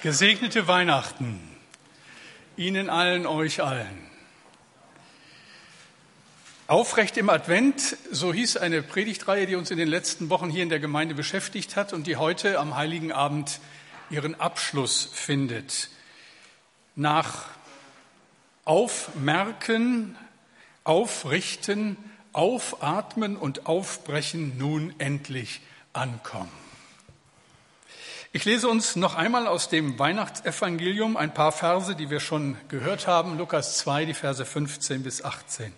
Gesegnete Weihnachten Ihnen allen, euch allen. Aufrecht im Advent, so hieß eine Predigtreihe, die uns in den letzten Wochen hier in der Gemeinde beschäftigt hat und die heute am Heiligen Abend ihren Abschluss findet. Nach Aufmerken, Aufrichten, Aufatmen und Aufbrechen nun endlich ankommen. Ich lese uns noch einmal aus dem Weihnachtsevangelium ein paar Verse, die wir schon gehört haben, Lukas 2, die Verse 15 bis 18.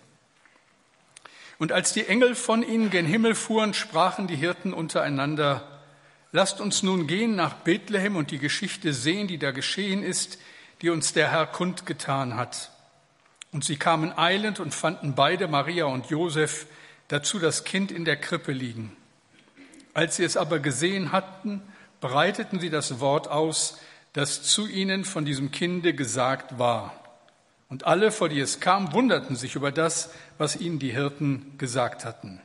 Und als die Engel von ihnen gen Himmel fuhren, sprachen die Hirten untereinander, lasst uns nun gehen nach Bethlehem und die Geschichte sehen, die da geschehen ist, die uns der Herr kundgetan hat. Und sie kamen eilend und fanden beide, Maria und Josef, dazu das Kind in der Krippe liegen. Als sie es aber gesehen hatten, breiteten sie das Wort aus, das zu ihnen von diesem Kinde gesagt war. Und alle, vor die es kam, wunderten sich über das, was ihnen die Hirten gesagt hatten.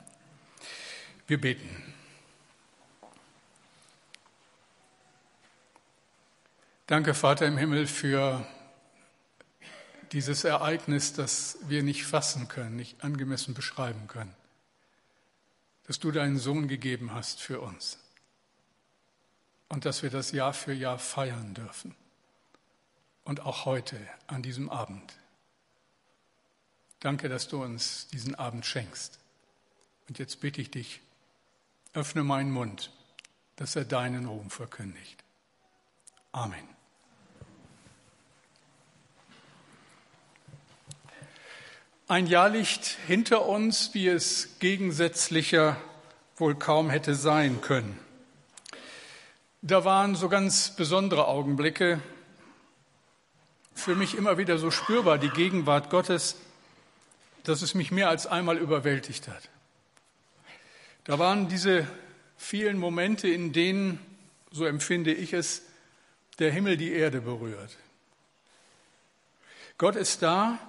Wir beten. Danke, Vater im Himmel, für dieses Ereignis, das wir nicht fassen können, nicht angemessen beschreiben können, dass du deinen Sohn gegeben hast für uns und dass wir das Jahr für Jahr feiern dürfen. Und auch heute an diesem Abend. Danke, dass du uns diesen Abend schenkst. Und jetzt bitte ich dich, öffne meinen Mund, dass er deinen Ruhm verkündigt. Amen. Ein Jahr liegt hinter uns, wie es gegensätzlicher wohl kaum hätte sein können. Da waren so ganz besondere Augenblicke, für mich immer wieder so spürbar, die Gegenwart Gottes, dass es mich mehr als einmal überwältigt hat. Da waren diese vielen Momente, in denen, so empfinde ich es, der Himmel die Erde berührt. Gott ist da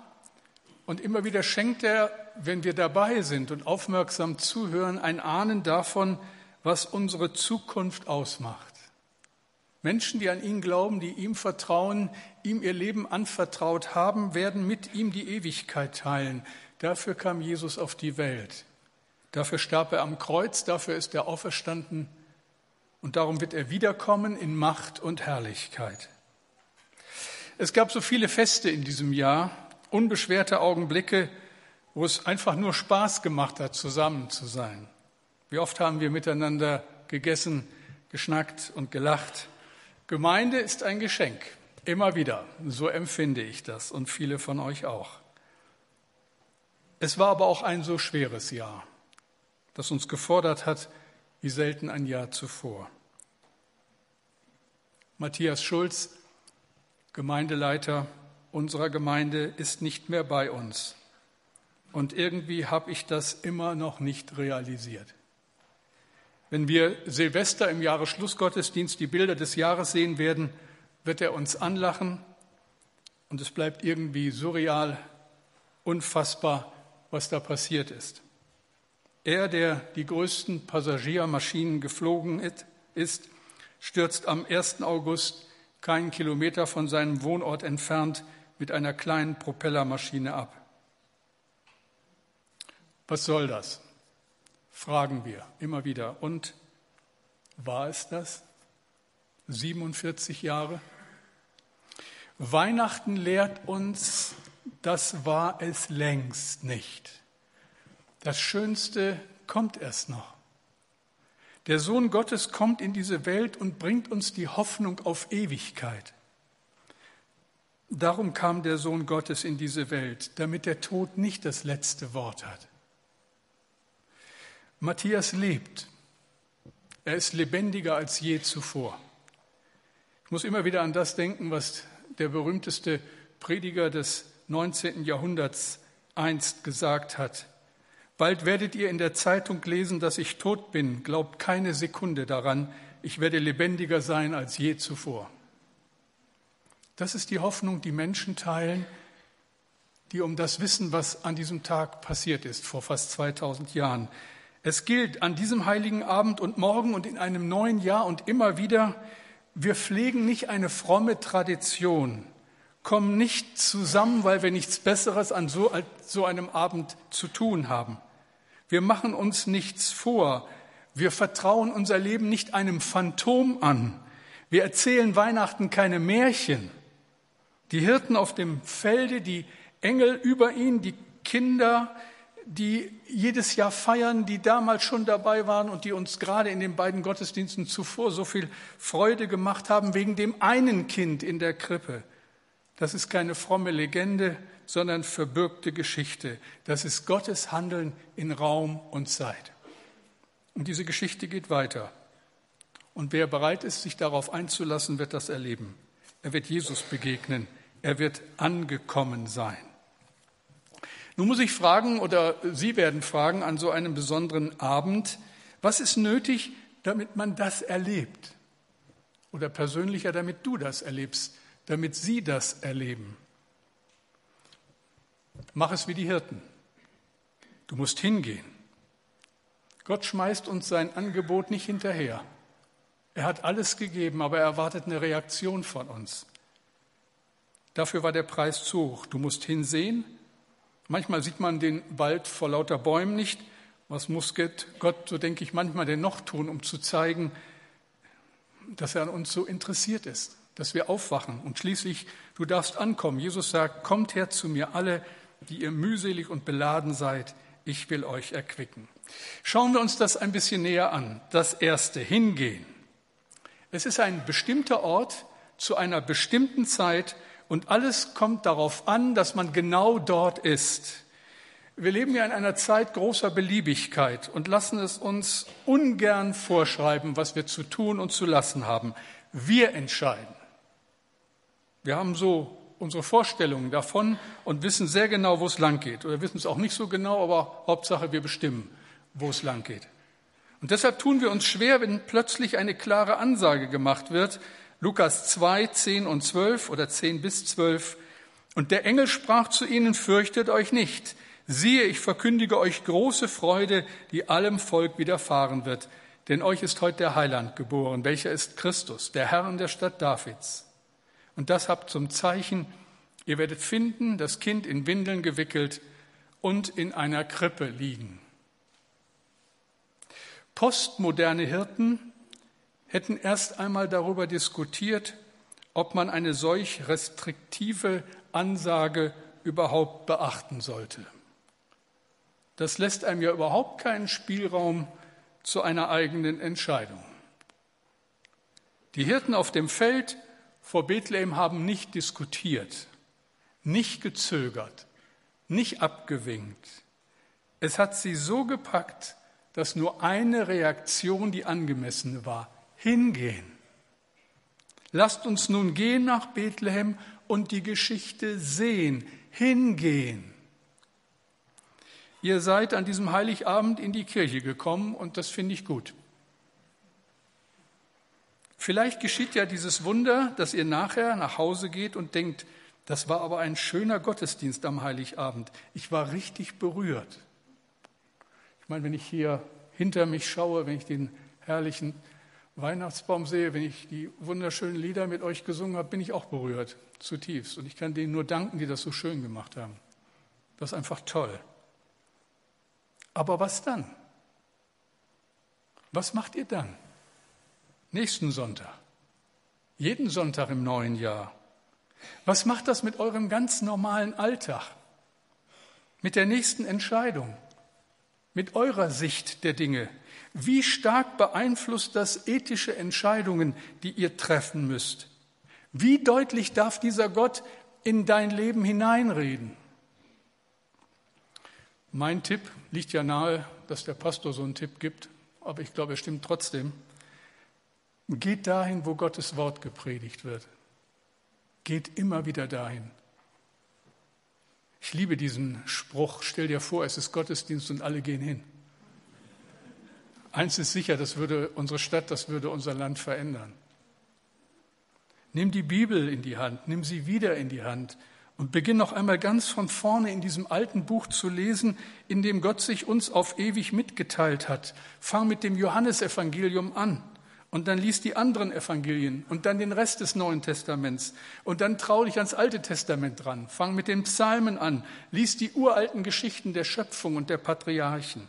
und immer wieder schenkt er, wenn wir dabei sind und aufmerksam zuhören, ein Ahnen davon, was unsere Zukunft ausmacht. Menschen, die an ihn glauben, die ihm vertrauen, ihm ihr Leben anvertraut haben, werden mit ihm die Ewigkeit teilen. Dafür kam Jesus auf die Welt. Dafür starb er am Kreuz, dafür ist er auferstanden und darum wird er wiederkommen in Macht und Herrlichkeit. Es gab so viele Feste in diesem Jahr, unbeschwerte Augenblicke, wo es einfach nur Spaß gemacht hat, zusammen zu sein. Wie oft haben wir miteinander gegessen, geschnackt und gelacht. Gemeinde ist ein Geschenk, immer wieder. So empfinde ich das und viele von euch auch. Es war aber auch ein so schweres Jahr, das uns gefordert hat, wie selten ein Jahr zuvor. Matthias Schulz, Gemeindeleiter unserer Gemeinde, ist nicht mehr bei uns. Und irgendwie habe ich das immer noch nicht realisiert. Wenn wir Silvester im Jahresschlussgottesdienst die Bilder des Jahres sehen werden, wird er uns anlachen und es bleibt irgendwie surreal, unfassbar, was da passiert ist. Er, der die größten Passagiermaschinen geflogen ist, stürzt am 1. August keinen Kilometer von seinem Wohnort entfernt mit einer kleinen Propellermaschine ab. Was soll das? Fragen wir immer wieder. Und war es das? 47 Jahre? Weihnachten lehrt uns, das war es längst nicht. Das Schönste kommt erst noch. Der Sohn Gottes kommt in diese Welt und bringt uns die Hoffnung auf Ewigkeit. Darum kam der Sohn Gottes in diese Welt, damit der Tod nicht das letzte Wort hat. Matthias lebt. Er ist lebendiger als je zuvor. Ich muss immer wieder an das denken, was der berühmteste Prediger des 19. Jahrhunderts einst gesagt hat. Bald werdet ihr in der Zeitung lesen, dass ich tot bin. Glaubt keine Sekunde daran. Ich werde lebendiger sein als je zuvor. Das ist die Hoffnung, die Menschen teilen, die um das wissen, was an diesem Tag passiert ist, vor fast 2000 Jahren. Es gilt an diesem heiligen Abend und morgen und in einem neuen Jahr und immer wieder, Wir pflegen nicht eine fromme Tradition, kommen nicht zusammen, weil wir nichts Besseres an so, so einem Abend zu tun haben. Wir machen uns nichts vor. Wir vertrauen unser Leben nicht einem Phantom an. Wir erzählen Weihnachten keine Märchen. Die Hirten auf dem Felde, die Engel über ihn, die Kinder, die jedes Jahr feiern, die damals schon dabei waren und die uns gerade in den beiden Gottesdiensten zuvor so viel Freude gemacht haben wegen dem einen Kind in der Krippe. Das ist keine fromme Legende, sondern verbürgte Geschichte. Das ist Gottes Handeln in Raum und Zeit. Und diese Geschichte geht weiter. Und wer bereit ist, sich darauf einzulassen, wird das erleben. Er wird Jesus begegnen. Er wird angekommen sein. Nun muss ich fragen, oder Sie werden fragen an so einem besonderen Abend, was ist nötig, damit man das erlebt? Oder persönlicher, damit du das erlebst, damit Sie das erleben. Mach es wie die Hirten. Du musst hingehen. Gott schmeißt uns sein Angebot nicht hinterher. Er hat alles gegeben, aber er erwartet eine Reaktion von uns. Dafür war der Preis zu hoch. Du musst hinsehen, Manchmal sieht man den Wald vor lauter Bäumen nicht. Was muss Gott, so denke ich, manchmal denn noch tun, um zu zeigen, dass er an uns so interessiert ist, dass wir aufwachen und schließlich, du darfst ankommen. Jesus sagt, kommt her zu mir alle, die ihr mühselig und beladen seid, ich will euch erquicken. Schauen wir uns das ein bisschen näher an. Das erste, hingehen. Es ist ein bestimmter Ort zu einer bestimmten Zeit, und alles kommt darauf an, dass man genau dort ist. Wir leben ja in einer Zeit großer Beliebigkeit und lassen es uns ungern vorschreiben, was wir zu tun und zu lassen haben. Wir entscheiden. Wir haben so unsere Vorstellungen davon und wissen sehr genau, wo es lang geht. Oder wissen es auch nicht so genau, aber Hauptsache, wir bestimmen, wo es lang geht. Und deshalb tun wir uns schwer, wenn plötzlich eine klare Ansage gemacht wird, Lukas 2, 10 und 12 oder 10 bis 12. Und der Engel sprach zu ihnen, fürchtet euch nicht. Siehe, ich verkündige euch große Freude, die allem Volk widerfahren wird. Denn euch ist heute der Heiland geboren, welcher ist Christus, der Herr in der Stadt Davids. Und das habt zum Zeichen, ihr werdet finden, das Kind in Windeln gewickelt und in einer Krippe liegen. Postmoderne Hirten hätten erst einmal darüber diskutiert, ob man eine solch restriktive Ansage überhaupt beachten sollte. Das lässt einem ja überhaupt keinen Spielraum zu einer eigenen Entscheidung. Die Hirten auf dem Feld vor Bethlehem haben nicht diskutiert, nicht gezögert, nicht abgewinkt. Es hat sie so gepackt, dass nur eine Reaktion die angemessene war hingehen. Lasst uns nun gehen nach Bethlehem und die Geschichte sehen, hingehen. Ihr seid an diesem Heiligabend in die Kirche gekommen und das finde ich gut. Vielleicht geschieht ja dieses Wunder, dass ihr nachher nach Hause geht und denkt, das war aber ein schöner Gottesdienst am Heiligabend. Ich war richtig berührt. Ich meine, wenn ich hier hinter mich schaue, wenn ich den herrlichen Weihnachtsbaum sehe, wenn ich die wunderschönen Lieder mit euch gesungen habe, bin ich auch berührt, zutiefst. Und ich kann denen nur danken, die das so schön gemacht haben. Das ist einfach toll. Aber was dann? Was macht ihr dann? Nächsten Sonntag. Jeden Sonntag im neuen Jahr. Was macht das mit eurem ganz normalen Alltag? Mit der nächsten Entscheidung? Mit eurer Sicht der Dinge? Wie stark beeinflusst das ethische Entscheidungen, die ihr treffen müsst? Wie deutlich darf dieser Gott in dein Leben hineinreden? Mein Tipp liegt ja nahe, dass der Pastor so einen Tipp gibt, aber ich glaube, er stimmt trotzdem. Geht dahin, wo Gottes Wort gepredigt wird. Geht immer wieder dahin. Ich liebe diesen Spruch, stell dir vor, es ist Gottesdienst und alle gehen hin. Eins ist sicher, das würde unsere Stadt, das würde unser Land verändern. Nimm die Bibel in die Hand, nimm sie wieder in die Hand und beginn noch einmal ganz von vorne in diesem alten Buch zu lesen, in dem Gott sich uns auf ewig mitgeteilt hat. Fang mit dem Johannesevangelium an und dann liest die anderen Evangelien und dann den Rest des Neuen Testaments und dann trau dich ans Alte Testament dran. Fang mit den Psalmen an, lies die uralten Geschichten der Schöpfung und der Patriarchen.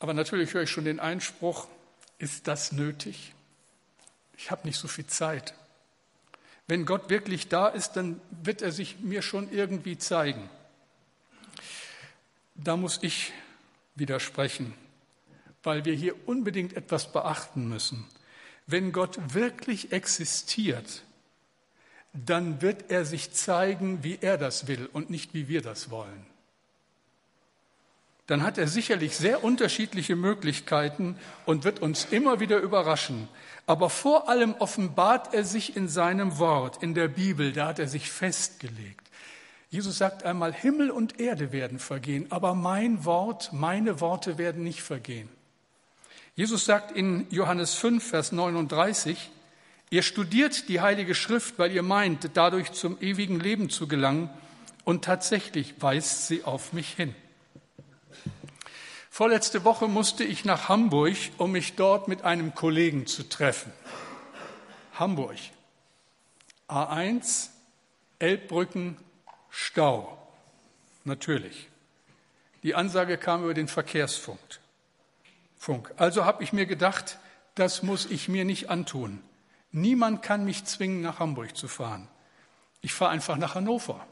Aber natürlich höre ich schon den Einspruch, ist das nötig? Ich habe nicht so viel Zeit. Wenn Gott wirklich da ist, dann wird er sich mir schon irgendwie zeigen. Da muss ich widersprechen weil wir hier unbedingt etwas beachten müssen. Wenn Gott wirklich existiert, dann wird er sich zeigen, wie er das will und nicht wie wir das wollen. Dann hat er sicherlich sehr unterschiedliche Möglichkeiten und wird uns immer wieder überraschen. Aber vor allem offenbart er sich in seinem Wort, in der Bibel, da hat er sich festgelegt. Jesus sagt einmal, Himmel und Erde werden vergehen, aber mein Wort, meine Worte werden nicht vergehen. Jesus sagt in Johannes 5, Vers 39, ihr studiert die Heilige Schrift, weil ihr meint, dadurch zum ewigen Leben zu gelangen, und tatsächlich weist sie auf mich hin. Vorletzte Woche musste ich nach Hamburg, um mich dort mit einem Kollegen zu treffen. Hamburg. A1, Elbbrücken, Stau. Natürlich. Die Ansage kam über den Verkehrsfunk. Funk. Also habe ich mir gedacht, das muss ich mir nicht antun. Niemand kann mich zwingen, nach Hamburg zu fahren. Ich fahre einfach nach Hannover.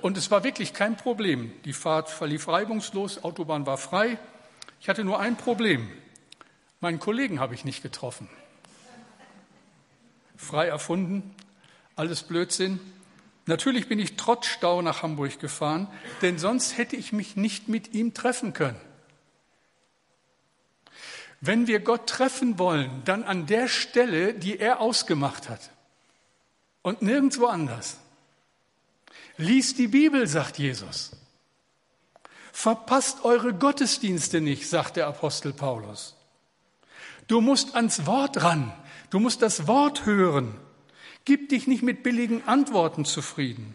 Und es war wirklich kein Problem. Die Fahrt verlief reibungslos, Autobahn war frei. Ich hatte nur ein Problem. Meinen Kollegen habe ich nicht getroffen. Frei erfunden, alles Blödsinn. Natürlich bin ich trotz Stau nach Hamburg gefahren, denn sonst hätte ich mich nicht mit ihm treffen können. Wenn wir Gott treffen wollen, dann an der Stelle, die er ausgemacht hat und nirgendwo anders. Lies die Bibel, sagt Jesus. Verpasst eure Gottesdienste nicht, sagt der Apostel Paulus. Du musst ans Wort ran, du musst das Wort hören. Gib dich nicht mit billigen Antworten zufrieden.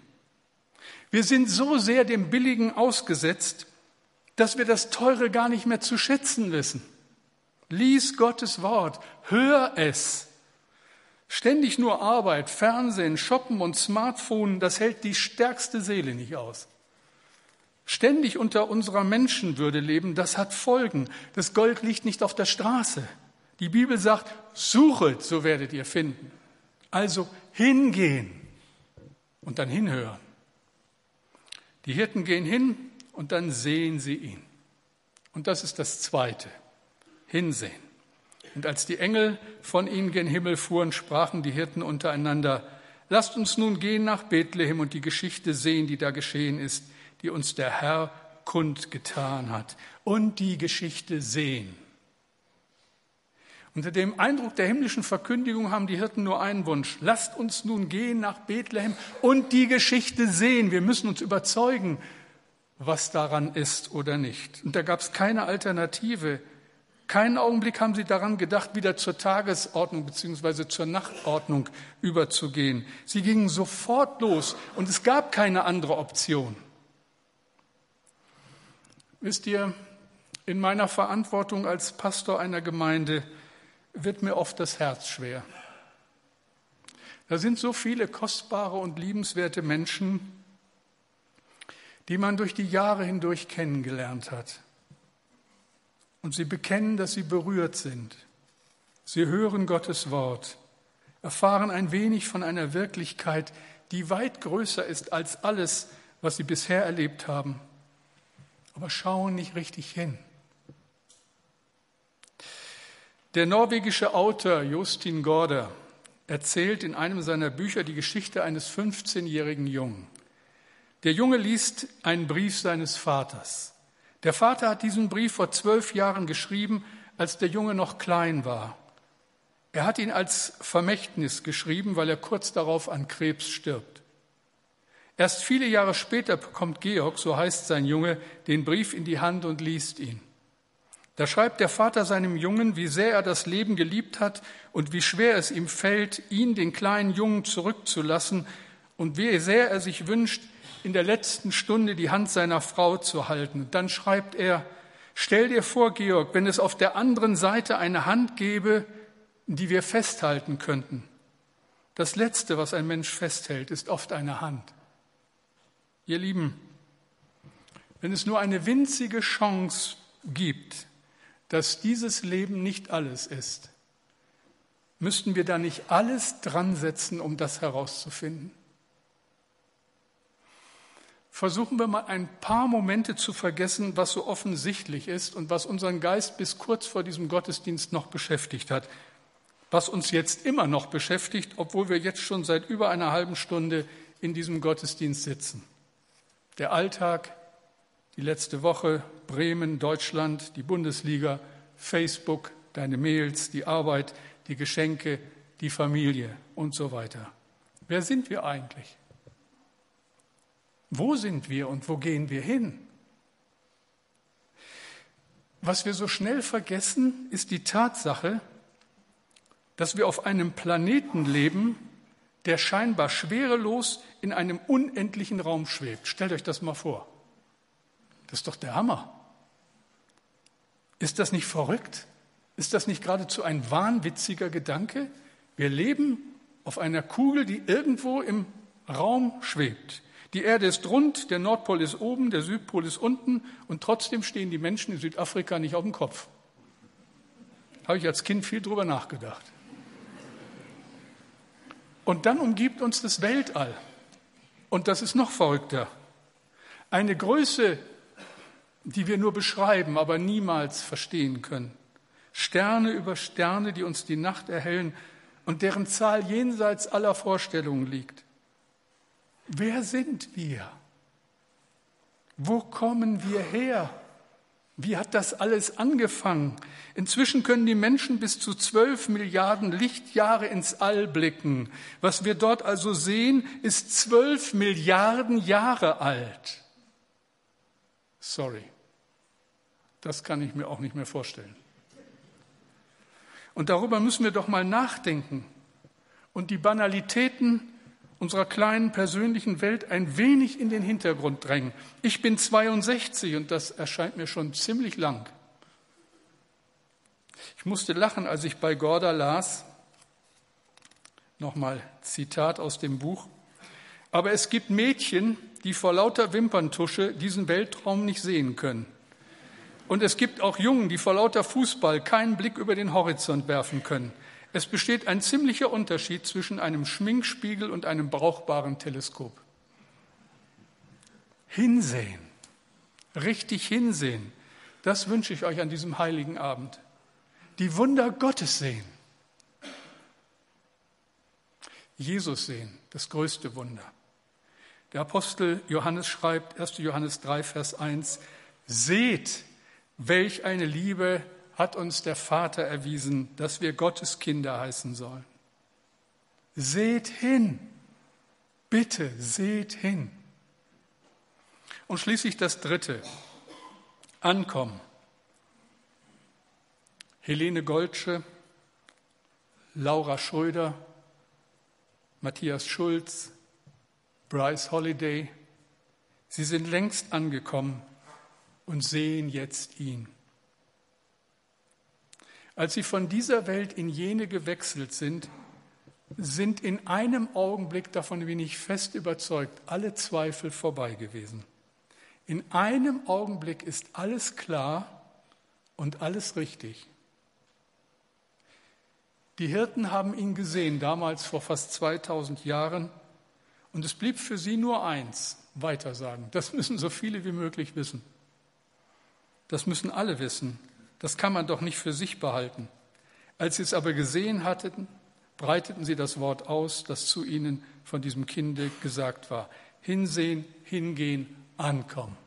Wir sind so sehr dem Billigen ausgesetzt, dass wir das Teure gar nicht mehr zu schätzen wissen. Lies Gottes Wort, hör es. Ständig nur Arbeit, Fernsehen, Shoppen und Smartphone, das hält die stärkste Seele nicht aus. Ständig unter unserer Menschenwürde leben, das hat Folgen. Das Gold liegt nicht auf der Straße. Die Bibel sagt, suchet, so werdet ihr finden. Also hingehen und dann hinhören. Die Hirten gehen hin und dann sehen sie ihn. Und das ist das Zweite hinsehen. Und als die Engel von ihnen gen Himmel fuhren, sprachen die Hirten untereinander, lasst uns nun gehen nach Bethlehem und die Geschichte sehen, die da geschehen ist, die uns der Herr kundgetan hat. Und die Geschichte sehen. Unter dem Eindruck der himmlischen Verkündigung haben die Hirten nur einen Wunsch. Lasst uns nun gehen nach Bethlehem und die Geschichte sehen. Wir müssen uns überzeugen, was daran ist oder nicht. Und da gab es keine Alternative. Keinen Augenblick haben sie daran gedacht, wieder zur Tagesordnung bzw. zur Nachtordnung überzugehen. Sie gingen sofort los und es gab keine andere Option. Wisst ihr, in meiner Verantwortung als Pastor einer Gemeinde wird mir oft das Herz schwer. Da sind so viele kostbare und liebenswerte Menschen, die man durch die Jahre hindurch kennengelernt hat. Und sie bekennen, dass sie berührt sind. Sie hören Gottes Wort, erfahren ein wenig von einer Wirklichkeit, die weit größer ist als alles, was sie bisher erlebt haben, aber schauen nicht richtig hin. Der norwegische Autor Justin Gorder erzählt in einem seiner Bücher die Geschichte eines 15-jährigen Jungen. Der Junge liest einen Brief seines Vaters. Der Vater hat diesen Brief vor zwölf Jahren geschrieben, als der Junge noch klein war. Er hat ihn als Vermächtnis geschrieben, weil er kurz darauf an Krebs stirbt. Erst viele Jahre später bekommt Georg, so heißt sein Junge, den Brief in die Hand und liest ihn. Da schreibt der Vater seinem Jungen, wie sehr er das Leben geliebt hat und wie schwer es ihm fällt, ihn, den kleinen Jungen, zurückzulassen und wie sehr er sich wünscht, in der letzten Stunde die Hand seiner Frau zu halten. Und dann schreibt er, Stell dir vor, Georg, wenn es auf der anderen Seite eine Hand gäbe, die wir festhalten könnten. Das Letzte, was ein Mensch festhält, ist oft eine Hand. Ihr Lieben, wenn es nur eine winzige Chance gibt, dass dieses Leben nicht alles ist, müssten wir da nicht alles dran setzen, um das herauszufinden? Versuchen wir mal ein paar Momente zu vergessen, was so offensichtlich ist und was unseren Geist bis kurz vor diesem Gottesdienst noch beschäftigt hat. Was uns jetzt immer noch beschäftigt, obwohl wir jetzt schon seit über einer halben Stunde in diesem Gottesdienst sitzen. Der Alltag, die letzte Woche, Bremen, Deutschland, die Bundesliga, Facebook, deine Mails, die Arbeit, die Geschenke, die Familie und so weiter. Wer sind wir eigentlich? Wo sind wir und wo gehen wir hin? Was wir so schnell vergessen, ist die Tatsache, dass wir auf einem Planeten leben, der scheinbar schwerelos in einem unendlichen Raum schwebt. Stellt euch das mal vor. Das ist doch der Hammer. Ist das nicht verrückt? Ist das nicht geradezu ein wahnwitziger Gedanke? Wir leben auf einer Kugel, die irgendwo im Raum schwebt. Die Erde ist rund, der Nordpol ist oben, der Südpol ist unten und trotzdem stehen die Menschen in Südafrika nicht auf dem Kopf. Habe ich als Kind viel drüber nachgedacht. Und dann umgibt uns das Weltall. Und das ist noch verrückter. Eine Größe, die wir nur beschreiben, aber niemals verstehen können. Sterne über Sterne, die uns die Nacht erhellen und deren Zahl jenseits aller Vorstellungen liegt. Wer sind wir? Wo kommen wir her? Wie hat das alles angefangen? Inzwischen können die Menschen bis zu zwölf Milliarden Lichtjahre ins All blicken. Was wir dort also sehen, ist zwölf Milliarden Jahre alt. Sorry, das kann ich mir auch nicht mehr vorstellen. Und darüber müssen wir doch mal nachdenken und die Banalitäten unserer kleinen persönlichen Welt ein wenig in den Hintergrund drängen. Ich bin 62 und das erscheint mir schon ziemlich lang. Ich musste lachen, als ich bei Gorda las, nochmal Zitat aus dem Buch, aber es gibt Mädchen, die vor lauter Wimperntusche diesen Weltraum nicht sehen können. Und es gibt auch Jungen, die vor lauter Fußball keinen Blick über den Horizont werfen können. Es besteht ein ziemlicher Unterschied zwischen einem Schminkspiegel und einem brauchbaren Teleskop. Hinsehen, richtig hinsehen, das wünsche ich euch an diesem heiligen Abend. Die Wunder Gottes sehen. Jesus sehen, das größte Wunder. Der Apostel Johannes schreibt, 1. Johannes 3, Vers 1, Seht, welch eine Liebe hat uns der Vater erwiesen, dass wir Gottes Kinder heißen sollen. Seht hin, bitte seht hin. Und schließlich das Dritte, Ankommen. Helene Goldsche, Laura Schröder, Matthias Schulz, Bryce Holiday, sie sind längst angekommen und sehen jetzt ihn. Als sie von dieser Welt in jene gewechselt sind, sind in einem Augenblick, davon bin ich fest überzeugt, alle Zweifel vorbei gewesen. In einem Augenblick ist alles klar und alles richtig. Die Hirten haben ihn gesehen, damals vor fast 2000 Jahren, und es blieb für sie nur eins, weitersagen. Das müssen so viele wie möglich wissen. Das müssen alle wissen. Das kann man doch nicht für sich behalten. Als sie es aber gesehen hatten, breiteten sie das Wort aus, das zu ihnen von diesem Kinde gesagt war. Hinsehen, hingehen, ankommen.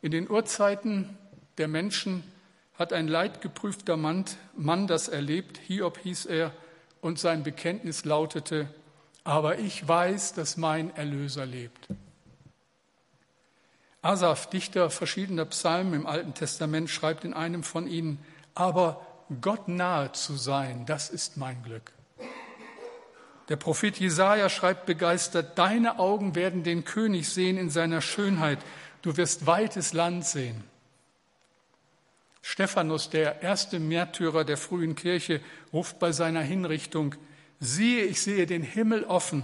In den Urzeiten der Menschen hat ein leidgeprüfter Mann, Mann das erlebt, Hiob hieß er, und sein Bekenntnis lautete, aber ich weiß, dass mein Erlöser lebt. Asaf, Dichter verschiedener Psalmen im Alten Testament, schreibt in einem von ihnen, aber Gott nahe zu sein, das ist mein Glück. Der Prophet Jesaja schreibt begeistert, deine Augen werden den König sehen in seiner Schönheit, du wirst weites Land sehen. Stephanus, der erste Märtyrer der frühen Kirche, ruft bei seiner Hinrichtung, siehe, ich sehe den Himmel offen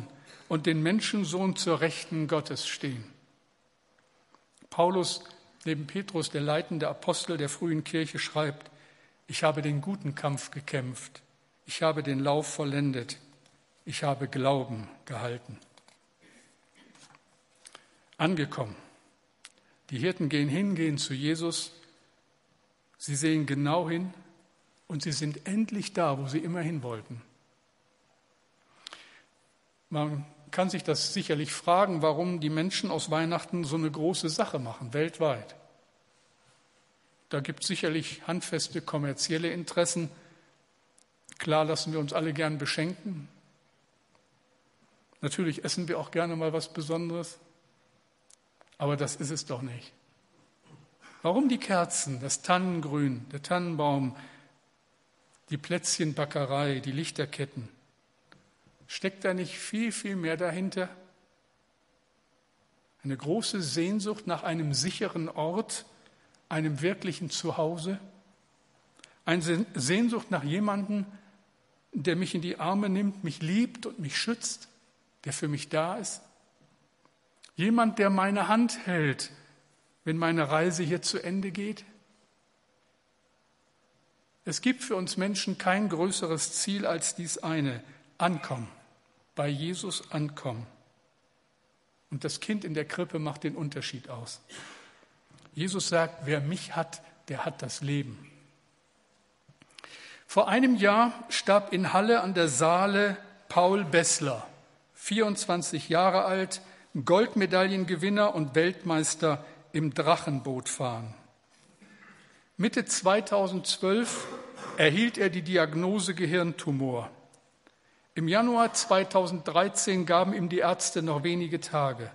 und den Menschensohn zur Rechten Gottes stehen. Paulus, neben Petrus, der leitende Apostel der frühen Kirche, schreibt, ich habe den guten Kampf gekämpft, ich habe den Lauf vollendet, ich habe Glauben gehalten. Angekommen. Die Hirten gehen hin, gehen zu Jesus, sie sehen genau hin und sie sind endlich da, wo sie immer hin wollten. Man kann sich das sicherlich fragen, warum die Menschen aus Weihnachten so eine große Sache machen, weltweit. Da gibt es sicherlich handfeste kommerzielle Interessen. Klar lassen wir uns alle gern beschenken. Natürlich essen wir auch gerne mal was Besonderes. Aber das ist es doch nicht. Warum die Kerzen, das Tannengrün, der Tannenbaum, die Plätzchenbackerei, die Lichterketten? Steckt da nicht viel, viel mehr dahinter? Eine große Sehnsucht nach einem sicheren Ort, einem wirklichen Zuhause? Eine Sehnsucht nach jemandem, der mich in die Arme nimmt, mich liebt und mich schützt, der für mich da ist? Jemand, der meine Hand hält, wenn meine Reise hier zu Ende geht? Es gibt für uns Menschen kein größeres Ziel als dies eine, ankommen, bei Jesus ankommen. Und das Kind in der Krippe macht den Unterschied aus. Jesus sagt, wer mich hat, der hat das Leben. Vor einem Jahr starb in Halle an der Saale Paul Bessler, 24 Jahre alt, Goldmedaillengewinner und Weltmeister im Drachenbootfahren. Mitte 2012 erhielt er die Diagnose Gehirntumor. Im Januar 2013 gaben ihm die Ärzte noch wenige Tage.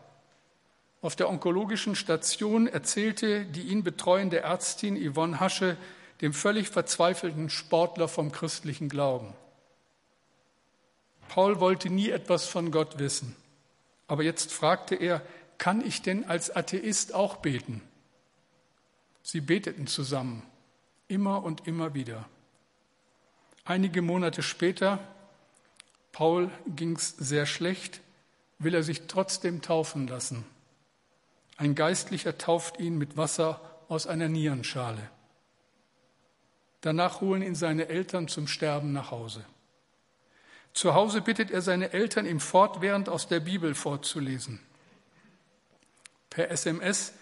Auf der onkologischen Station erzählte die ihn betreuende Ärztin Yvonne Hasche dem völlig verzweifelten Sportler vom christlichen Glauben. Paul wollte nie etwas von Gott wissen. Aber jetzt fragte er, kann ich denn als Atheist auch beten? Sie beteten zusammen, immer und immer wieder. Einige Monate später, Paul ging's sehr schlecht, will er sich trotzdem taufen lassen. Ein Geistlicher tauft ihn mit Wasser aus einer Nierenschale. Danach holen ihn seine Eltern zum Sterben nach Hause. Zu Hause bittet er seine Eltern, ihm fortwährend aus der Bibel vorzulesen. Per SMS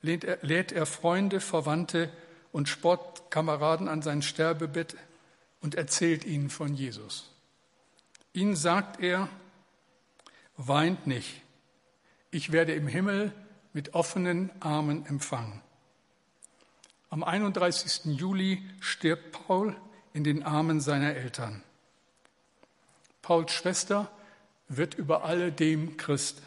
lädt er Freunde, Verwandte und Sportkameraden an sein Sterbebett und erzählt ihnen von Jesus. Ihnen sagt er, weint nicht, ich werde im Himmel mit offenen Armen empfangen. Am 31. Juli stirbt Paul in den Armen seiner Eltern. Pauls Schwester wird über alledem Christ.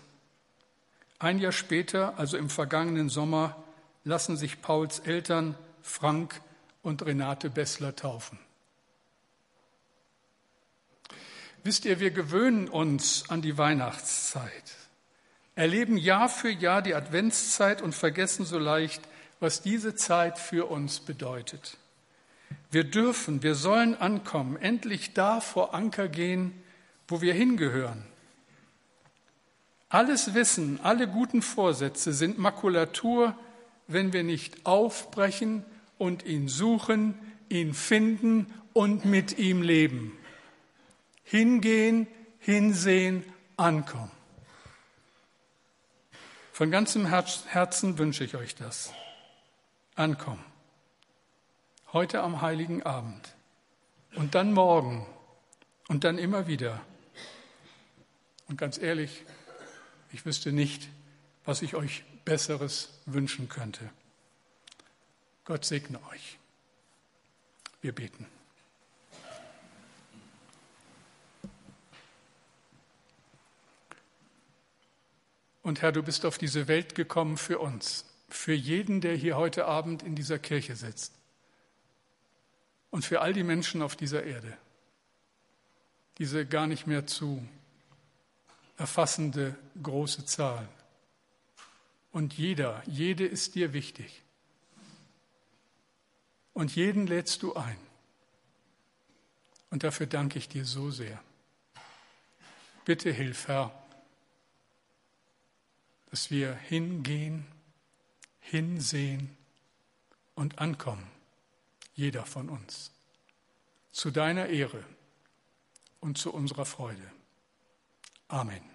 Ein Jahr später, also im vergangenen Sommer, lassen sich Pauls Eltern Frank und Renate Bessler taufen. Wisst ihr, wir gewöhnen uns an die Weihnachtszeit, erleben Jahr für Jahr die Adventszeit und vergessen so leicht, was diese Zeit für uns bedeutet. Wir dürfen, wir sollen ankommen, endlich da vor Anker gehen, wo wir hingehören. Alles Wissen, alle guten Vorsätze sind Makulatur, wenn wir nicht aufbrechen und ihn suchen, ihn finden und mit ihm leben. Hingehen, hinsehen, ankommen. Von ganzem Herzen wünsche ich euch das. Ankommen. Heute am heiligen Abend und dann morgen und dann immer wieder. Und ganz ehrlich, ich wüsste nicht, was ich euch Besseres wünschen könnte. Gott segne euch. Wir beten. Und Herr, du bist auf diese Welt gekommen für uns, für jeden, der hier heute Abend in dieser Kirche sitzt und für all die Menschen auf dieser Erde, diese gar nicht mehr zu erfassende große Zahl. Und jeder, jede ist dir wichtig. und jeden lädst du ein. Und dafür danke ich dir so sehr. Bitte hilf, Herr, dass wir hingehen, hinsehen und ankommen, jeder von uns, zu deiner Ehre und zu unserer Freude. Amen.